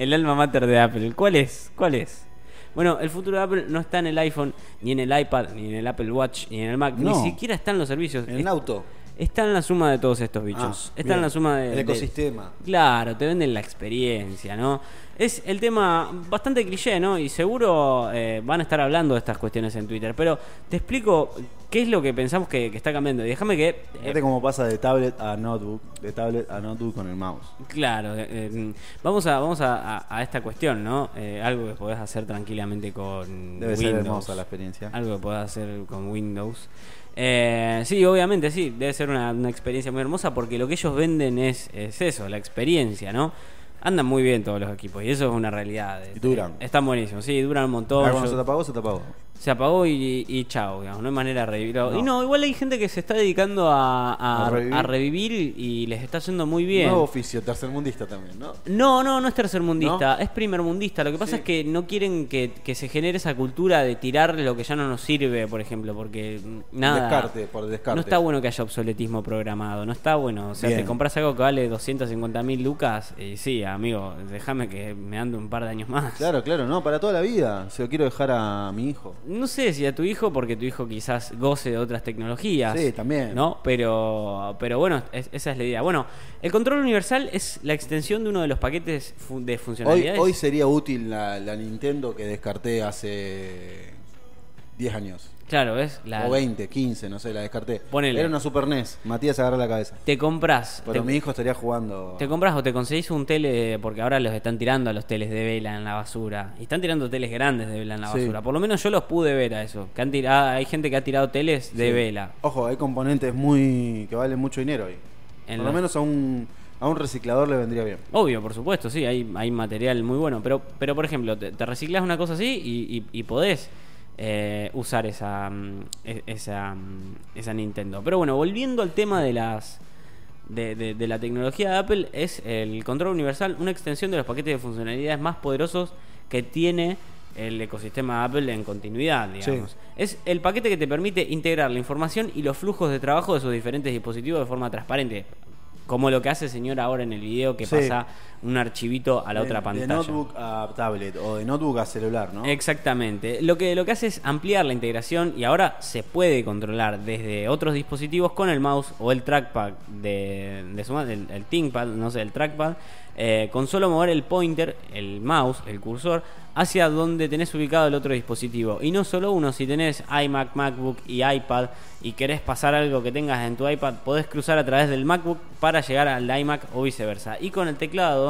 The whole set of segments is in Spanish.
El alma mater de Apple. ¿Cuál es? ¿Cuál es? Bueno, el futuro de Apple no está en el iPhone, ni en el iPad, ni en el Apple Watch, ni en el Mac, No. ni siquiera está en los servicios. En el auto. Está en la suma de todos estos bichos. Ah, está bien. en la suma de. El de- ecosistema. Claro, te venden la experiencia, ¿no? Es el tema bastante cliché, ¿no? Y seguro eh, van a estar hablando de estas cuestiones en Twitter. Pero te explico qué es lo que pensamos que, que está cambiando. Y déjame que. eh, Fíjate cómo pasa de tablet a notebook, de tablet a notebook con el mouse. Claro, eh, eh, vamos a vamos a, a- a esta cuestión, ¿no? Eh, algo que podés hacer tranquilamente con Debe Windows. ser hermosa la experiencia. Algo que podés hacer con Windows. Eh, sí, obviamente, sí, debe ser una, una experiencia muy hermosa porque lo que ellos venden es, es eso, la experiencia, ¿no? Andan muy bien todos los equipos y eso es una realidad. Y duran. Están buenísimos, sí, duran un montón. Yo- se te apagó, se te apagó. Se apagó y, y chao, digamos, no hay manera de revivirlo. No. Y no, igual hay gente que se está dedicando a, a- A revivir. a revivir y les está yendo muy bien. Nuevo oficio, tercermundista también, ¿no? No, no, no es tercermundista, ¿No? es primermundista. Lo que pasa Sí. es que no quieren que, que se genere esa cultura de tirar lo que ya no nos sirve, por ejemplo, porque nada. Descarte, por descarte. No está bueno que haya obsoletismo programado, no está bueno. O sea, Bien. te compras algo que vale 250 mil lucas y sí, amigo, déjame que me ande un par de años más. Claro, claro, no, para toda la vida. Se lo quiero dejar a mi hijo. No sé si a tu hijo, porque tu hijo quizás goce de otras tecnologías. Sí, también. ¿No? Pero, pero bueno, es- esa es la idea. Bueno, el control universal es la extensión de uno de los paquetes fu- de Hoy, funcionalidades. hoy sería útil la, la Nintendo que descarté hace 10 años. Claro, ¿ves? La- O 20, 15, no sé, la descarté. Ponele. Era una Super NES. Matías agarra la cabeza. Te compras. Pero te, mi hijo estaría jugando. te compras o te conseguís un tele, porque ahora los están tirando a los teles de vela en la basura. Y están tirando teles grandes de vela en la Sí. basura. Por lo menos yo los pude ver a eso. Que han tirado, hay gente que ha tirado teles de Sí. vela. Ojo, hay componentes muy que valen mucho dinero. En Por lo menos a un, a un reciclador le vendría bien. Obvio, por supuesto, sí, hay, hay material muy bueno. Pero, pero por ejemplo, te, te reciclas una cosa así y, y- y podés eh, usar esa, mm, e- esa, mm, esa Nintendo. Pero bueno, volviendo al tema de las. De, de- de la tecnología de Apple, es el control universal, una extensión de los paquetes de funcionalidades más poderosos que tiene el ecosistema de Apple en continuidad, digamos. Sí. Es el paquete que te permite integrar la información y los flujos de trabajo de sus diferentes dispositivos de forma transparente. Como lo que hace el señor ahora en el video que Sí. pasa un archivito a la De- otra pantalla. De notebook a tablet o de notebook a celular, ¿no? Exactamente. Lo que, lo que hace es ampliar la integración y ahora se puede controlar desde otros dispositivos con el mouse o el trackpad de, de su el, el ThinkPad, no sé, el trackpad, eh, con solo mover el pointer, el mouse, el cursor, hacia donde tenés ubicado el otro dispositivo. Y no solo uno, si tenés iMac, MacBook y iPad y querés pasar algo que tengas en tu iPad, podés cruzar a través del MacBook para llegar al iMac o viceversa. Y con el teclado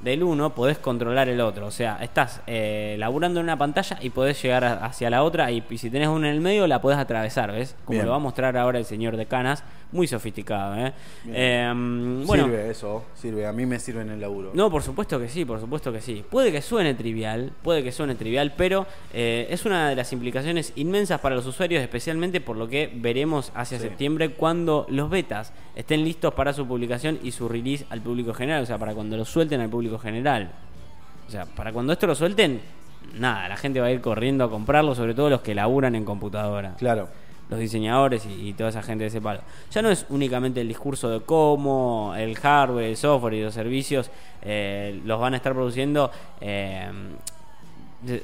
del uno podés controlar el otro. O sea, estás eh, laburando en una pantalla y podés llegar a- hacia la otra y, y si tenés uno en el medio la podés atravesar, ¿ves? Como Bien. lo va a mostrar ahora el señor de Canas. Muy sofisticado, ¿eh? Eh, bueno, Sirve eso, sirve. A mí me sirve en el laburo. no, por supuesto que sí, por supuesto que sí. Puede que suene trivial, puede que suene trivial, pero eh, es una de las implicaciones inmensas para los usuarios, especialmente por lo que veremos hacia Sí. septiembre cuando los betas estén listos para su publicación y su release al público general, o sea, para cuando lo suelten al público general. O sea, para cuando esto lo suelten, nada, la gente va a ir corriendo a comprarlo, sobre todo los que laburan en computadora Claro. los diseñadores y, y toda esa gente de ese palo. Ya no es únicamente el discurso de cómo el hardware, el software y los servicios eh, los van a estar produciendo, eh,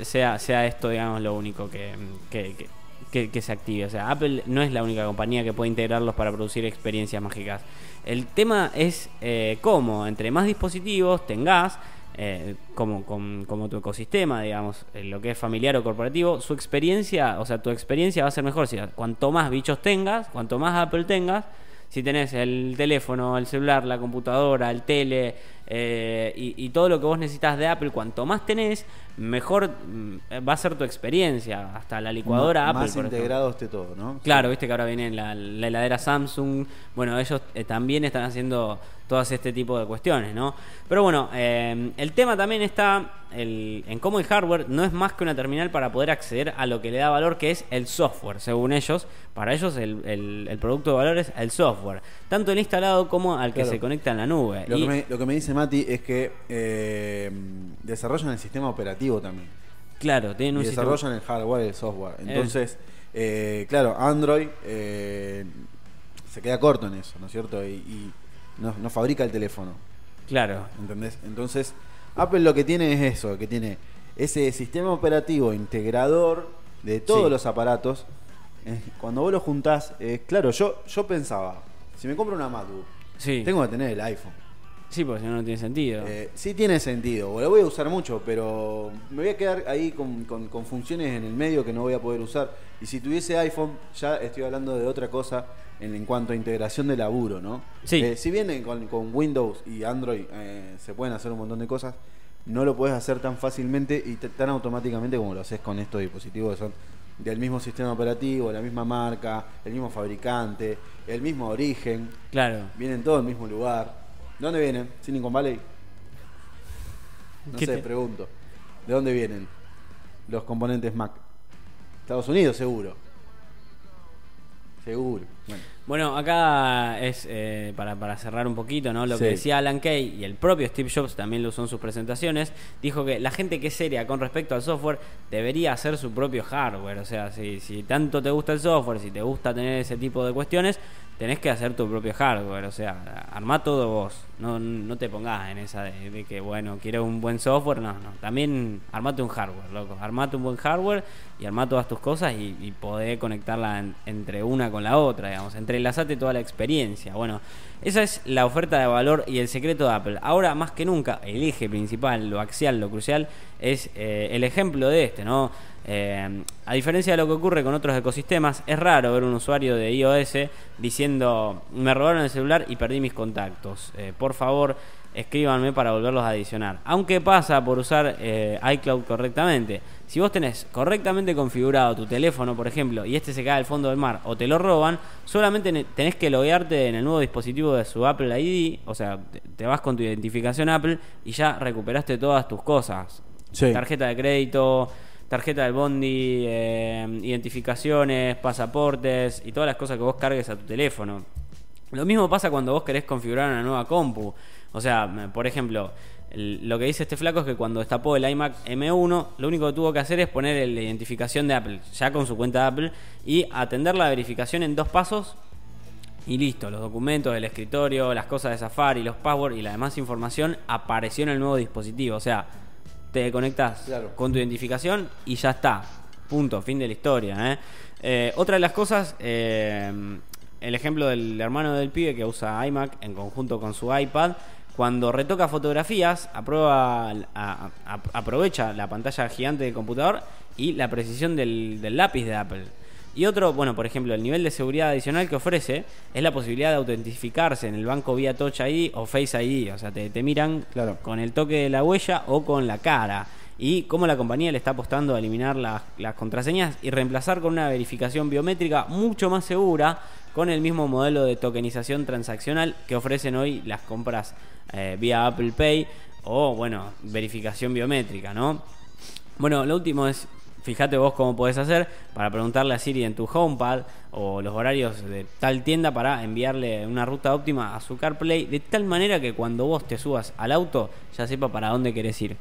sea, sea esto, digamos, lo único que, que, que- que- que se active. O sea, Apple no es la única compañía que puede integrarlos para producir experiencias mágicas. El tema es eh, cómo, entre más dispositivos tengas, eh, como, con- como tu ecosistema, digamos, lo que es familiar o corporativo, su experiencia, o sea, tu experiencia va a ser mejor. Si, cuanto más bichos tengas, cuanto más Apple tengas, si tenés el teléfono, el celular, la computadora, el tele eh, y, y todo lo que vos necesitas de Apple, cuanto más tenés, mejor mm, va a ser tu experiencia. Hasta la licuadora M- Apple. Más por integrado esté todo, ¿no? Claro, viste que ahora viene la, la heladera Samsung. Bueno, ellos eh, también están haciendo todas este tipo de cuestiones, ¿no? Pero bueno, eh, el tema también está el- en cómo el hardware no es más que una terminal para poder acceder a lo que le da valor, que es el software, según ellos. Para ellos el, el- el producto de valor es el software, tanto el instalado como al que Claro. se conecta en la nube. Lo, Y- que me, lo que me dice Mati es que eh, desarrollan el sistema operativo también. claro, tienen Y un sistema- desarrollan el hardware y el software. Entonces, eh, claro, Android eh, se queda corto en eso, ¿no es cierto? Y, y no, no fabrica el teléfono, Claro, ¿entendés? Entonces, Apple lo que tiene es eso, que tiene ese sistema operativo integrador de todos Sí. los aparatos. Eh, Cuando vos lo juntás, eh, claro, yo, yo pensaba, si me compro una MacBook, Sí. tengo que tener el iPhone. Sí, porque si no, no tiene sentido. Eh, sí tiene sentido, lo voy a usar mucho, pero me voy a quedar ahí con, con- con funciones en el medio que no voy a poder usar. Y si tuviese iPhone, ya estoy hablando de otra cosa en, en cuanto a integración de laburo, ¿no? Sí. Eh, si bien con, con Windows y Android eh, se pueden hacer un montón de cosas, no lo puedes hacer tan fácilmente y tan automáticamente como lo haces con estos dispositivos que son del mismo sistema operativo, la misma marca, el mismo fabricante, el mismo origen, Claro. vienen todos del mismo lugar. ¿De dónde vienen? Silicon Valley. No ¿Qué sé, te- pregunto. ¿De dónde vienen los componentes Mac? Estados Unidos, seguro. Seguro. Bueno, Bueno, acá es eh, para, para cerrar un poquito, ¿no? Lo que decía Alan Kay y el propio Steve Jobs también lo usó en sus presentaciones. Dijo que la gente que es seria con respecto al software debería hacer su propio hardware. O sea, si, si tanto te gusta el software, si te gusta tener ese tipo de cuestiones, tenés que hacer tu propio hardware. O sea, armá todo vos. No, no te pongas en esa de, que, bueno, quiero un buen software. No, no. También armate un hardware, loco. Armate un buen hardware y armá todas tus cosas y, y podés conectarla en- entre una con la otra, digamos. Entrelazate toda la experiencia. Bueno, esa es la oferta de valor y el secreto de Apple. Ahora, más que nunca, el eje principal, lo axial, lo crucial, es eh, el ejemplo de este, ¿no? Eh, a diferencia de lo que ocurre con otros ecosistemas, es raro ver un usuario de iOS diciendo, me robaron el celular y perdí mis contactos. Eh, por favor, escríbanme para volverlos a adicionar. Aunque pasa por usar eh, iCloud correctamente. Si vos tenés correctamente configurado tu teléfono, por ejemplo, y este se cae al fondo del mar o te lo roban, solamente tenés que loguearte en el nuevo dispositivo de su Apple ID, o sea, te- te vas con tu identificación Apple y ya recuperaste todas tus cosas. Sí. Tarjeta de crédito, tarjeta del bondi, eh, identificaciones, pasaportes y todas las cosas que vos cargues a tu teléfono. Lo mismo pasa cuando vos querés configurar una nueva compu. O sea, por ejemplo, el- lo que dice este flaco es que cuando destapó el iMac M1, lo único que tuvo que hacer es poner el- la identificación de Apple, ya con su cuenta de Apple, y atender la verificación en dos pasos y listo, los documentos del escritorio, las cosas de Safari, los passwords y la demás información apareció en el nuevo dispositivo. O sea, te conectas Claro. con tu identificación y ya está. Punto, fin de la historia. ¿eh? Eh, otra de las cosas, eh, el ejemplo del hermano del pibe que usa iMac en conjunto con su iPad. Cuando retoca fotografías, aprueba, a- a- aprovecha la pantalla gigante del computador y la precisión del, del lápiz de Apple. Y otro, bueno, por ejemplo, el nivel de seguridad adicional que ofrece es la posibilidad de autentificarse en el banco vía Touch ID o Face ID. O sea, te, te miran Claro. con el toque de la huella o con la cara. Y cómo la compañía le está apostando a eliminar las, las contraseñas y reemplazar con una verificación biométrica mucho más segura con el mismo modelo de tokenización transaccional que ofrecen hoy las compras eh, vía Apple Pay o, bueno, verificación biométrica, ¿no? Bueno, lo último es, fíjate vos cómo podés hacer para preguntarle a Siri en tu HomePad o los horarios de tal tienda para enviarle una ruta óptima a su CarPlay de tal manera que cuando vos te subas al auto ya sepa para dónde querés ir.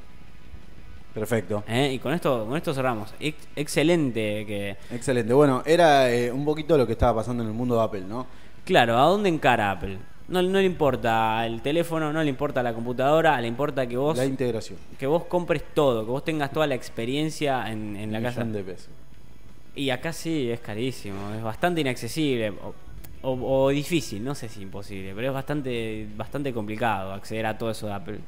perfecto. ¿eh? Y con esto, con esto cerramos. Ex- excelente que... Excelente. Bueno, era eh, un poquito lo que estaba pasando en el mundo de Apple, ¿no? Claro, ¿a dónde encara Apple? No, no le importa el teléfono, no le importa la computadora, le importa que vos, La integración. que vos compres todo, que vos tengas toda la experiencia en, en la casa. de pesos. Y acá sí es carísimo, es bastante inaccesible o, o- o difícil, no sé si imposible, pero es bastante bastante complicado acceder a todo eso de Apple.